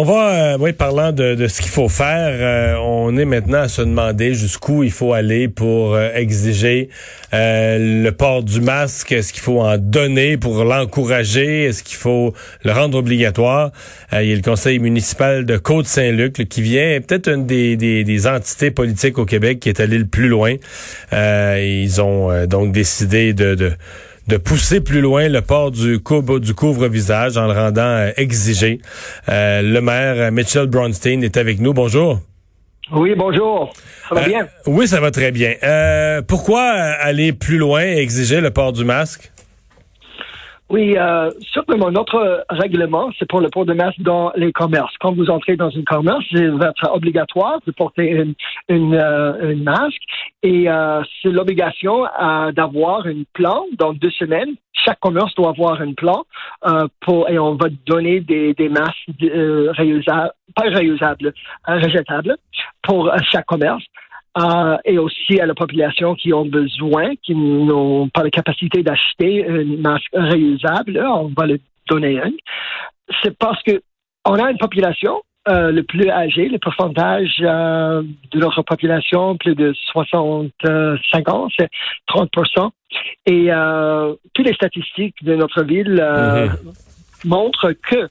On va, euh, oui, parlant de, ce qu'il faut faire, euh, on est maintenant à se demander jusqu'où il faut aller pour euh, exiger le port du masque. Est-ce qu'il faut en donner pour l'encourager? Est-ce qu'il faut le rendre obligatoire? il y a le conseil municipal de Côte-Saint-Luc qui vient, peut-être une des, entités politiques au Québec qui est allé le plus loin. ils ont donc décidé de de pousser plus loin le port du, couvre, du couvre-visage en le rendant euh, exigé. Euh, le maire euh, Mitchell Bronstein est avec nous. Bonjour. Oui, bonjour. Ça va bien? Oui, ça va très bien. pourquoi aller plus loin et exiger le port du masque? Oui, euh, simplement, notre règlement, c'est pour le port de masque dans les commerces. Quand vous entrez dans un commerce, il va être obligatoire de porter une, une, euh, masque et euh, c'est l'obligation euh, d'avoir un plan dans deux semaines. Chaque commerce doit avoir un plan euh, pour et on va donner des, des masques réusables, pas réusables, rejetables pour chaque commerce. Euh, et aussi à la population qui ont besoin, qui n'ont pas la capacité d'acheter une masque réusable, on va le donner un. C'est parce que on a une population euh, le plus âgée, le pourcentage euh, de notre population, plus de 65 ans, c'est 30 Et toutes les statistiques de notre ville mm-hmm. montrent que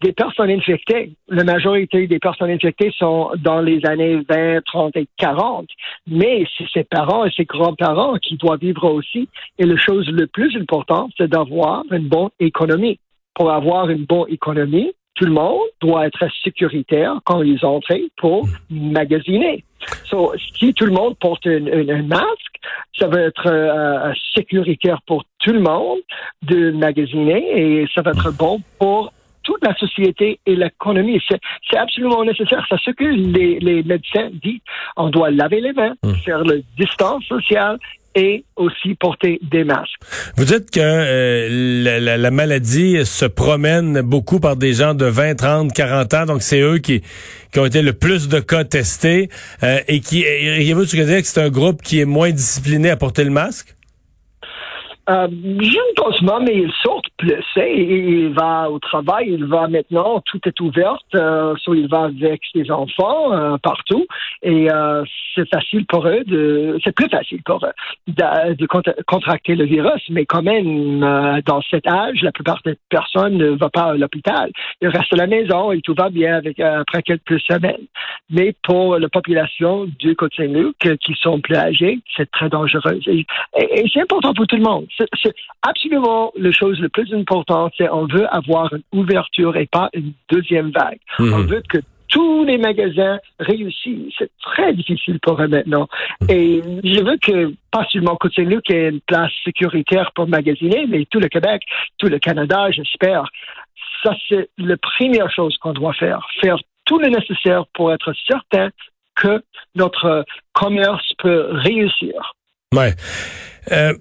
des personnes infectées, la majorité des personnes infectées sont dans les années 20, 30 et 40, mais c'est ses parents et ses grands-parents qui doivent vivre aussi. Et la chose le plus importante, c'est d'avoir une bonne économie. Pour avoir une bonne économie, tout le monde doit être sécuritaire quand ils entrent pour magasiner. So, si tout le monde porte un, masque, ça va être euh, sécuritaire pour tout le monde de magasiner et ça va être bon pour toute la société et l'économie. C'est absolument nécessaire. C'est ce que les, les, médecins disent. On doit laver les mains, hum. faire le distance sociale et aussi porter des masques. Vous dites que euh, la, maladie se promène beaucoup par des gens de 20, 30, 40 ans, donc c'est eux qui, qui ont été le plus de cas testés euh, et qui, vous tu dire que c'est un groupe qui est moins discipliné à porter le masque? Euh, pas, mais il il va au travail, il va maintenant, tout est ouvert, euh, il va avec ses enfants euh, partout. Et euh, c'est facile pour eux de, c'est plus facile pour eux de, contracter le virus. Mais quand même, euh, dans cet âge, la plupart des personnes ne vont pas à l'hôpital. Ils restent à la maison et tout va bien après quelques semaines. Mais pour la population du Côte-Saint-Luc, qui sont plus âgés, c'est très dangereux. et c'est important pour tout le monde c'est absolument la chose la plus importante, c'est on veut avoir une ouverture et pas une deuxième vague. Mhm. On veut que tous les magasins réussissent. C'est très difficile pour eux maintenant. Mhm. Et je veux que, pas seulement Côte-Saint-Luc ait une place sécuritaire pour magasiner, mais tout le Québec, tout le Canada, j'espère. Ça, c'est la première chose qu'on doit faire. Faire tout le nécessaire pour être certain que notre commerce peut réussir. Ouais. Euh,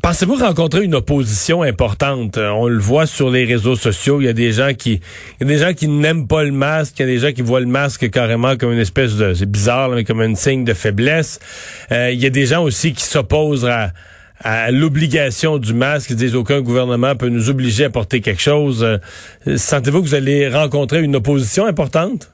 Pensez-vous rencontrer une opposition importante? Euh, on le voit sur les réseaux sociaux. Il y a des gens qui, des gens qui n'aiment pas le masque. Il y a des gens qui voient le masque carrément comme une espèce de, c'est bizarre, mais comme un signe de faiblesse. Euh, il y a des gens aussi qui s'opposent à, l'obligation du masque, qui disent aucun gouvernement peut nous obliger à porter quelque chose. Euh, sentez-vous que vous allez rencontrer une opposition importante?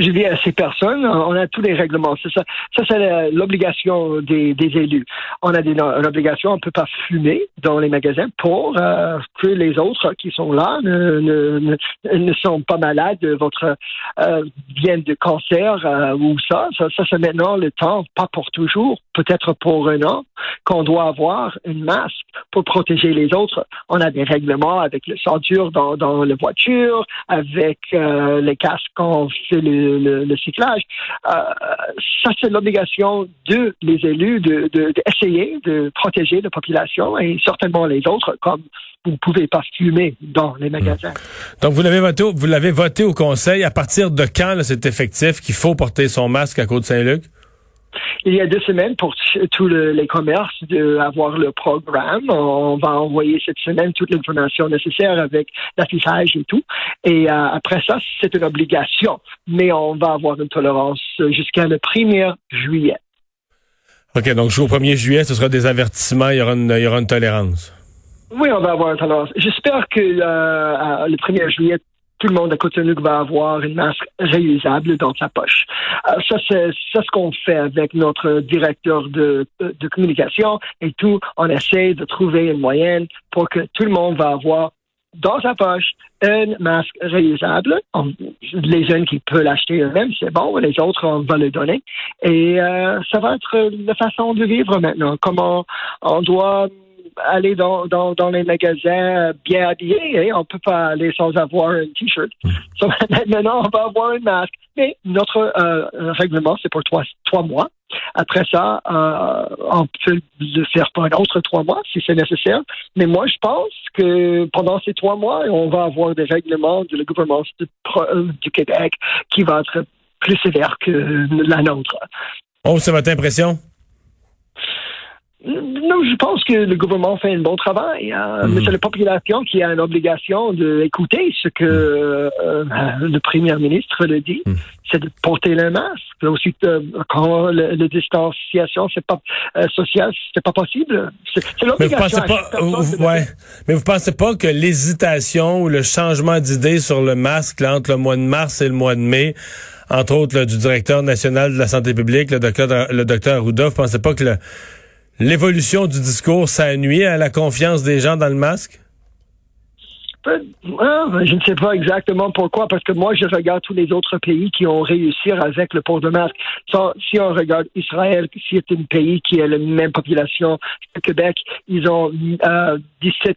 Je dis à ces personnes, on a tous les règlements. Ça, ça c'est l'obligation des, élus. On a des, une obligation, on ne peut pas fumer dans les magasins pour euh, que les autres qui sont là ne, ne, ne sont pas malades, votre euh, viennent de cancer euh, ou ça. Ça, ça c'est maintenant le temps, pas pour toujours, peut-être pour un an, qu'on doit avoir une masque pour protéger les autres. On a des règlements avec le ceinture dans, dans la voiture, avec euh, les casques qu'on fait le, le, cyclage. Euh, ça, c'est l'obligation de les élus d'essayer de, de protéger la population et certainement les autres, comme vous ne pouvez pas fumer dans les magasins. Donc, vous l'avez voté, voté au Conseil. À partir de quand c'est effectif qu'il faut porter son masque à Côte-Saint-Luc? Il y a deux semaines pour tous les commerces d'avoir le programme. On va envoyer cette semaine toute l'information nécessaire avec l'affichage et tout. Et euh, après ça, c'est une obligation. Mais on va avoir une tolérance jusqu'à le 1er juillet. OK, donc jusqu'au 1er juillet, ce sera des avertissements, il y aura une, il y aura une tolérance. Oui, on va avoir une tolérance. J'espère que euh, le 1er juillet, tout le monde à Cotonou va avoir une masque réusable dans sa poche. Euh, ça, c'est ce qu'on fait avec notre directeur de, de, communication et tout. On essaie de trouver une moyenne pour que tout le monde va avoir dans sa poche un masque réusable. les jeunes qui peuvent l'acheter eux-mêmes, c'est bon. Les autres, on va le donner. Et euh, ça va être la façon de vivre maintenant. Comment on doit aller dans, dans, dans les magasins bien habillés. Hein? On peut pas aller sans avoir un T-shirt. Hmm. maintenant, on va avoir un masque. Mais notre euh, règlement, c'est pour trois, trois mois. Après ça, euh, on peut le faire pour un autre trois mois si c'est nécessaire. Mais moi, je pense que pendant ces trois mois, on va avoir des règlements du gouvernement du, euh, du Québec qui va être plus sévère que la nôtre. Oh, c'est votre impression? Non, je pense que le gouvernement fait un bon travail, hein. mais c'est la population qui a une obligation d'écouter ce que euh, le premier ministre le dit, hmm. c'est de porter le masque. Ensuite, euh, quand le, distanciation c'est pas euh, social, c'est pas possible. C'est l'obligation. Mais vous pensez pas, ouais. Mais vous pensez pas que l'hésitation ou le changement d'idée sur le masque entre le mois de mars et le mois de mai entre autres du directeur national de la santé publique, le docteur, le docteur Arruda, vous pensez pas que le, l'évolution du discours, ça nuit à la confiance des gens dans le masque? Ah, ben, je ne sais pas exactement pourquoi, parce que moi, je regarde tous les autres pays qui ont réussi avec le port de masque. Si on regarde Israël, qui est un pays qui a la même population que Québec, ils ont 17 euh,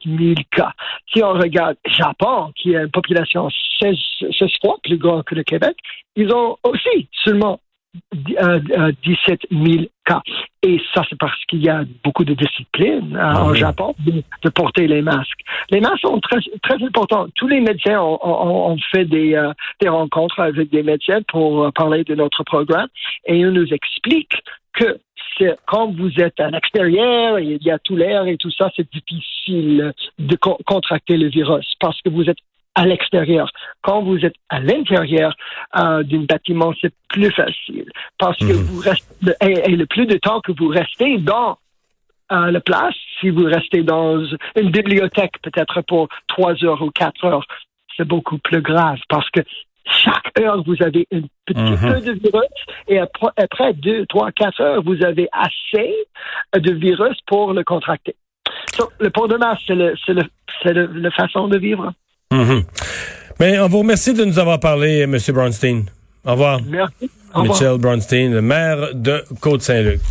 000 cas. Si on regarde Japon, qui a une population 16, 16 fois plus grande que le Québec, ils ont aussi seulement 17 000 cas. Et ça, c'est parce qu'il y a beaucoup de discipline euh, en Japon de, porter les masques. Les masques sont très, très importants. Tous les médecins ont, fait des, euh, des, rencontres avec des médecins pour euh, parler de notre programme et ils nous expliquent que quand vous êtes à l'extérieur, il y a tout l'air et tout ça, c'est difficile de contracter le virus parce que vous êtes à l'extérieur. Quand vous êtes à l'intérieur euh, d'un bâtiment, c'est plus facile parce que mhm. vous restez et, le plus de temps que vous restez dans euh, la place, si vous restez dans une bibliothèque peut-être pour trois heures ou quatre heures, c'est beaucoup plus grave parce que chaque heure, vous avez un petit mhm. peu de virus et après, deux, trois, quatre heures, vous avez assez de virus pour le contracter. le port de masse, c'est le, la façon de vivre. Mhm. Mais on vous remercie de nous avoir parlé, M. Bronstein. Au revoir. Merci. Michel Bronstein, le maire de Côte-Saint-Luc.